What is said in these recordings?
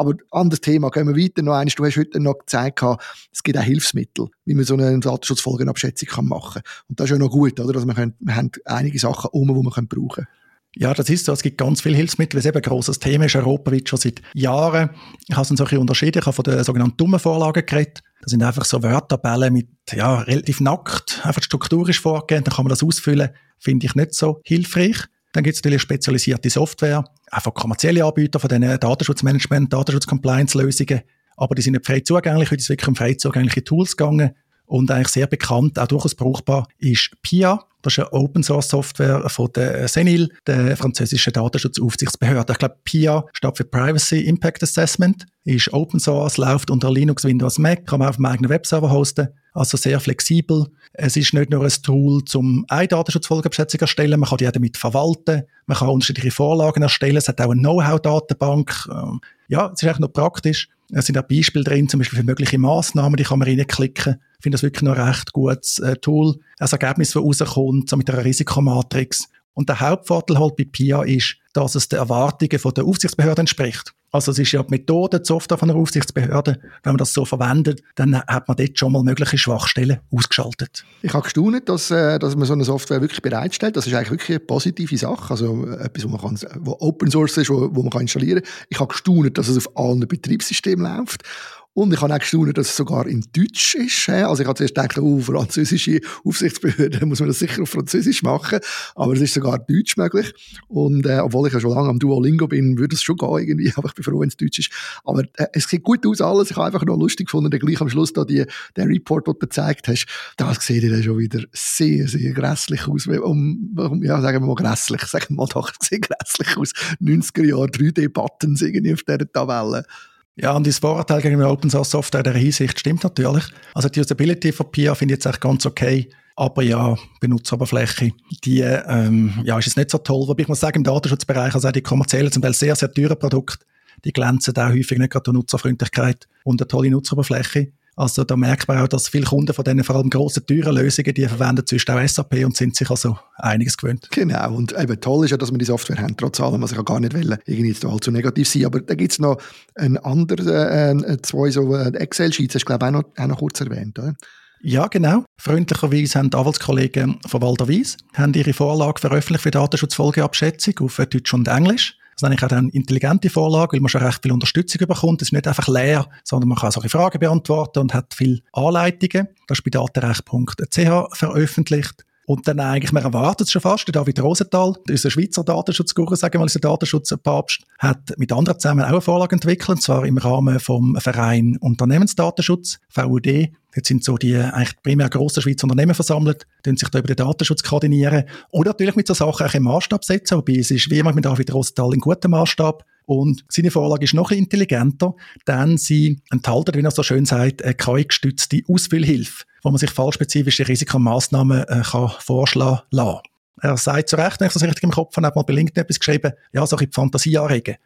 Aber anderes Thema, gehen wir weiter noch eines. Du hast heute noch gezeigt, es gibt auch Hilfsmittel, wie man so eine Datenschutzfolgenabschätzung machen kann. Und das ist ja noch gut, oder? Dass wir, können, wir haben einige Sachen um, die wir brauchen können. Ja, das ist so. Es gibt ganz viele Hilfsmittel, weil es eben ein grosses Thema ist, europaweit schon seit Jahren. Ich habe es so ein unterschieden. Ich habe von den sogenannten dummen Vorlagen geredet. Das sind einfach so Wörtertabellen mit, ja, relativ nackt. Einfach strukturisch vorgehen, dann kann man das ausfüllen. Finde ich nicht so hilfreich. Dann gibt es natürlich spezialisierte Software, einfach kommerzielle Anbieter von diesen Datenschutzmanagement, Datenschutz-Compliance-Lösungen. Aber die sind nicht frei zugänglich, heute ist wirklich um frei zugängliche Tools gegangen. Und eigentlich sehr bekannt, auch durchaus brauchbar, ist PIA. Das ist eine Open Source Software von der Senil, der französischen Datenschutzaufsichtsbehörde. Ich glaube, PIA steht für Privacy Impact Assessment, ist Open Source, läuft unter Linux, Windows, Mac, kann man auf dem eigenen Webserver hosten. Also sehr flexibel. Es ist nicht nur ein Tool, um eine erstellen, man kann die auch damit verwalten, man kann unterschiedliche Vorlagen erstellen, es hat auch eine Know-how-Datenbank. Ähm, ja, es ist eigentlich noch praktisch. Es sind auch Beispiele drin, zum Beispiel für mögliche Massnahmen, die kann man reinklicken. Ich finde das wirklich noch ein recht gutes äh, Tool. Ein Ergebnis, das rauskommt, so mit einer Risikomatrix. Und der Hauptvorteil halt bei PIA ist, dass es den Erwartungen der Aufsichtsbehörde entspricht. Also es ist ja die Methode, die Software von der Aufsichtsbehörde. Wenn man das so verwendet, dann hat man dort schon mal mögliche Schwachstellen ausgeschaltet. Ich habe gestaunt, dass, äh, dass man so eine Software wirklich bereitstellt. Das ist eigentlich wirklich eine positive Sache. Also etwas, wo man kann, wo Open Source ist, wo, wo man kann installieren kann. Ich habe gestaunt, dass es auf allen Betriebssystemen läuft. Und ich habe auch gestaunt, dass es sogar in Deutsch ist. Also ich habe zuerst gedacht, oh, französische Aufsichtsbehörde, muss man das sicher auf Französisch machen. Aber es ist sogar Deutsch möglich. Und äh, obwohl ich ja schon lange am Duolingo bin, würde es schon gehen irgendwie. Aber ich bin froh, wenn es Deutsch ist. Aber äh, es sieht gut aus alles. Ich habe einfach noch lustig gefunden, gleich am Schluss da die, der Report, den du gezeigt hast, das sieht ja schon wieder sehr, sehr grässlich aus. Um, um, ja, sagen wir mal grässlich. Sagen wir mal doch, sieht grässlich aus. 90er Jahre 3D-Buttons irgendwie auf dieser Tabelle. Ja, und das Vorurteil gegenüber Open Source Software in der Hinsicht stimmt natürlich. Also die Usability von PIA finde ich jetzt echt ganz okay. Aber ja, Benutzeroberfläche, die ähm, ja, ist jetzt nicht so toll. Wobei ich muss sagen, im Datenschutzbereich, also auch die kommerziellen, zum Teil sehr, sehr teure Produkte, die glänzen auch häufig nicht gerade durch Nutzerfreundlichkeit und eine tolle Nutzeroberfläche. Also da merkt man auch, dass viele Kunden von diesen vor allem grossen, teuren Lösungen, die verwenden zwischen auch SAP und sind sich also einiges gewöhnt. Genau, und eben toll ist ja, dass wir die Software haben, trotz allem, was ich auch gar nicht will, irgendwie jetzt allzu negativ sein, aber da gibt es noch ein anderes, äh, äh, zwei so äh, Excel-Sheets, hast du glaube ich auch noch, auch noch kurz erwähnt, oder? Ja, genau. Freundlicherweise haben die Anwaltskollegen von Walder Wies ihre Vorlage veröffentlicht für Datenschutzfolgeabschätzung auf Deutsch und Englisch. Das ist eigentlich auch eine intelligente Vorlage, weil man schon recht viel Unterstützung bekommt. Es ist nicht einfach leer, sondern man kann solche Fragen beantworten und hat viele Anleitungen. Das ist bei datenrecht.ch veröffentlicht. Und dann eigentlich, man erwartet es schon fast, der David Rosenthal, unser Schweizer Datenschutzguru, sagen wir mal, unser Datenschutzpapst, hat mit anderen zusammen auch eine Vorlage entwickelt, und zwar im Rahmen vom Verein Unternehmensdatenschutz, VUD. Dort sind so die eigentlich primär grossen Schweizer Unternehmen versammelt, die sich da über den Datenschutz koordinieren und natürlich mit so Sachen auch im Maßstab setzen, wobei es ist wie immer mit David Rosenthal in gutem Maßstab. Und seine Vorlage ist noch intelligenter, denn sie enthält, wie er so schön sagt, eine KI-gestützte Ausfüllhilfe, wo man sich fallspezifische Risikomaßnahmen äh, kann vorschlagen kann. Er sagt zu Recht, wenn ich das richtig im Kopf habe, hat mal bei LinkedIn etwas geschrieben, ja, so ein die Fantasie anregen.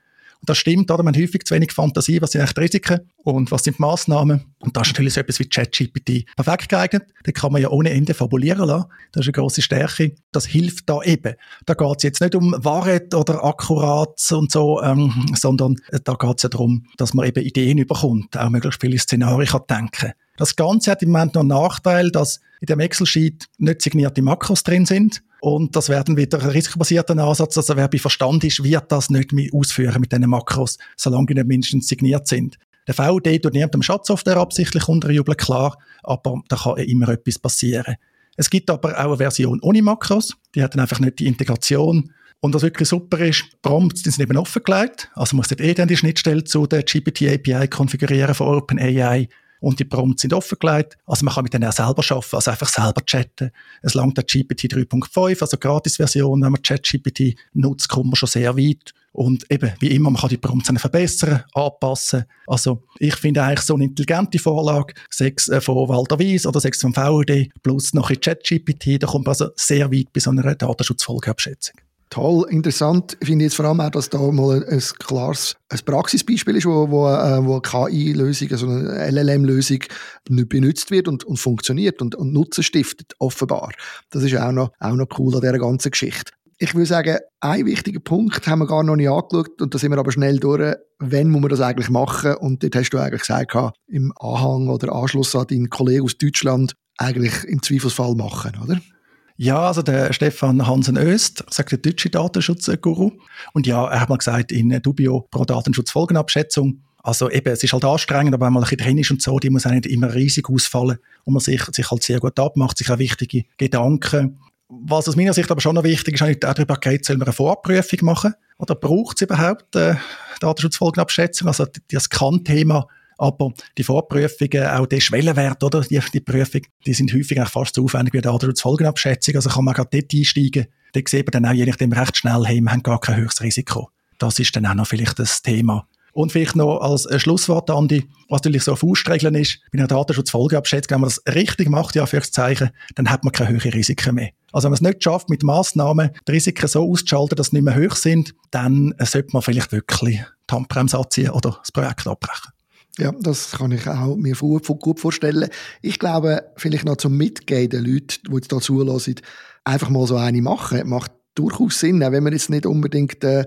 Und das stimmt, oder? Man hat häufig zu wenig Fantasie, was sind eigentlich die Risiken und was sind die Massnahmen. Und das ist natürlich so etwas wie ChatGPT perfekt geeignet. Da kann man ja ohne Ende fabulieren lassen. Das ist eine grosse Stärke. Das hilft da eben. Da geht es jetzt nicht um Wahrheit oder Akkurat und so, ähm, sondern da geht es ja darum, dass man eben Ideen überkommt, auch möglichst viele Szenarien kann denken das Ganze hat im Moment noch einen Nachteil, dass in dem Excel-Sheet nicht signierte Makros drin sind. Und das werden wieder ein risikobasierter Ansatz. Also wer bei Verstand ist, wird das nicht mehr ausführen mit diesen Makros, solange die nicht mindestens signiert sind. Der VD tut niemandem Schatzsoftware absichtlich unterjubeln, klar, aber da kann immer etwas passieren. Es gibt aber auch eine Version ohne Makros. Die hat dann einfach nicht die Integration. Und was wirklich super ist, Prompts sind eben offengelegt. Also muss nicht eh dann die Schnittstelle zu der GPT-API konfigurieren von OpenAI und die Prompts sind offengelegt. Also man kann mit denen auch selber arbeiten, also einfach selber chatten. Es langt der GPT 3.5, also Gratis-Version. Wenn man ChatGPT nutzt, kommt man schon sehr weit. Und eben, wie immer, man kann die Prompts verbessern, anpassen. Also, ich finde eigentlich so eine intelligente Vorlage, sechs äh, von Walter Wies oder sechs vom VUD, plus noch in ChatGPT, da kommt man also sehr weit bei so einer Datenschutzfolgeabschätzung toll, interessant finde ich jetzt vor allem auch, dass da mal ein klares ein Praxisbeispiel ist, wo, wo, äh, wo KI-Lösung, also eine LLM-Lösung nicht benutzt wird und, und funktioniert und, und Nutzen stiftet, offenbar. Das ist auch noch, auch noch cool an dieser ganzen Geschichte. Ich würde sagen, ein wichtiger Punkt haben wir gar noch nicht angeschaut und da sind wir aber schnell durch. Wenn muss man das eigentlich machen? Und dort hast du eigentlich gesagt, im Anhang oder Anschluss an deinen Kollegen aus Deutschland, eigentlich im Zweifelsfall machen, oder? Ja, also der Stefan Hansen Öst, sagt der deutsche Datenschutzguru. Und ja, er hat mal gesagt, in Dubio pro Datenschutzfolgenabschätzung, also eben, es ist halt anstrengend, aber wenn man ein bisschen drin ist und so, die muss auch nicht immer riesig ausfallen und man sich, sich halt sehr gut abmacht, sich auch wichtige Gedanken. Was aus meiner Sicht aber schon noch wichtig ist, auch darüber geht, soll man eine Vorprüfung machen? Oder braucht es überhaupt äh, Datenschutzfolgenabschätzung? Also das Kann-Thema aber die Vorprüfungen, auch der Schwellenwert, oder, die, die Prüfung, die sind häufig auch fast so aufwendig wie die Folgenabschätzung. Also kann man gerade dort einsteigen. Dort sieht man dann auch je nachdem recht schnell, hey, wir haben gar kein höchstes Risiko. Das ist dann auch noch vielleicht das Thema. Und vielleicht noch als Schlusswort, Andi, was natürlich so auf Ausstregeln ist, bei einer Datenschutzfolgeabschätzung, wenn man das richtig macht, ja, fürs Zeichen, dann hat man keine höheren Risiken mehr. Also wenn man es nicht schafft, mit Massnahmen die Risiken so auszuschalten, dass sie nicht mehr hoch sind, dann sollte man vielleicht wirklich die Handbremse anziehen oder das Projekt abbrechen. Ja, das kann ich auch mir gut vorstellen. Ich glaube, vielleicht noch zum Mitgehen den Leuten, die jetzt da zulassen, einfach mal so eine machen, macht durchaus Sinn, auch wenn man jetzt nicht unbedingt äh,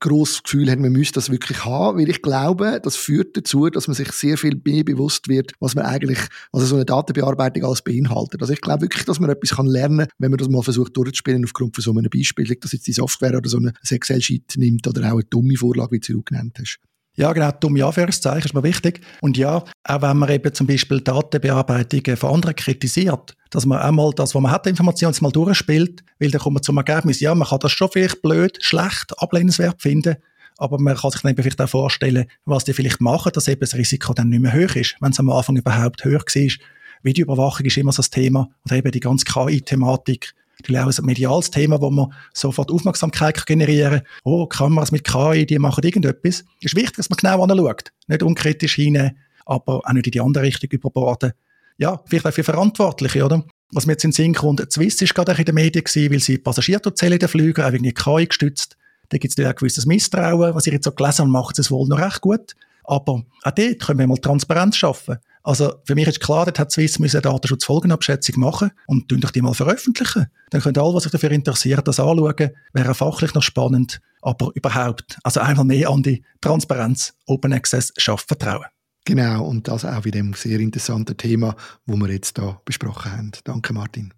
grosses Gefühl hat, man müsste das wirklich haben, weil ich glaube, das führt dazu, dass man sich sehr viel mehr bewusst wird, was man eigentlich, was so eine Datenbearbeitung alles beinhaltet. Also ich glaube wirklich, dass man etwas kann lernen, wenn man das mal versucht durchzuspielen aufgrund von so einem Beispiel, dass jetzt die Software oder so eine Excel-Sheet nimmt oder auch eine dumme Vorlage, wie du genannt hast. Ja, genau, dumme Anführungszeichen ist mir wichtig. Und ja, auch wenn man eben zum Beispiel Datenbearbeitungen von anderen kritisiert, dass man einmal das, was man hat, Informationen mal durchspielt, weil dann kommt man zum Ergebnis, ja, man kann das schon vielleicht blöd, schlecht, ablehnenswert finden, aber man kann sich dann eben vielleicht auch vorstellen, was die vielleicht machen, dass eben das Risiko dann nicht mehr hoch ist, wenn es am Anfang überhaupt höher war. Videoüberwachung ist immer so das Thema, oder eben die ganze KI-Thematik, natürlich auch ein mediales Thema, wo man sofort Aufmerksamkeit generieren kann. Oh, Kameras mit KI, die machen irgendetwas. Es ist wichtig, dass man genau anschaut. Nicht unkritisch hinein, aber auch nicht in die andere Richtung überborden. Ja, vielleicht auch für Verantwortliche, oder? Was mir jetzt in den Sinn kommt, Swiss ist gerade in den Medien gewesen, weil sie Passagiere zählen in den Flügen, auch wegen KI gestützt. Da gibt es auch ein gewisses Misstrauen. Was ich jetzt so gelesen habe, macht es wohl noch recht gut. Aber auch dort können wir mal Transparenz schaffen. Also für mich ist klar, dort hat Swiss müssen eine Datenschutzfolgenabschätzung machen und tun doch die mal veröffentlichen. Dann können alle, was sich dafür interessieren, das anschauen. Wäre fachlich noch spannend, aber überhaupt, also einmal mehr an die Transparenz, Open Access schafft Vertrauen. Genau, und das auch bei dem sehr interessanten Thema, wo wir jetzt da besprochen haben. Danke, Martin.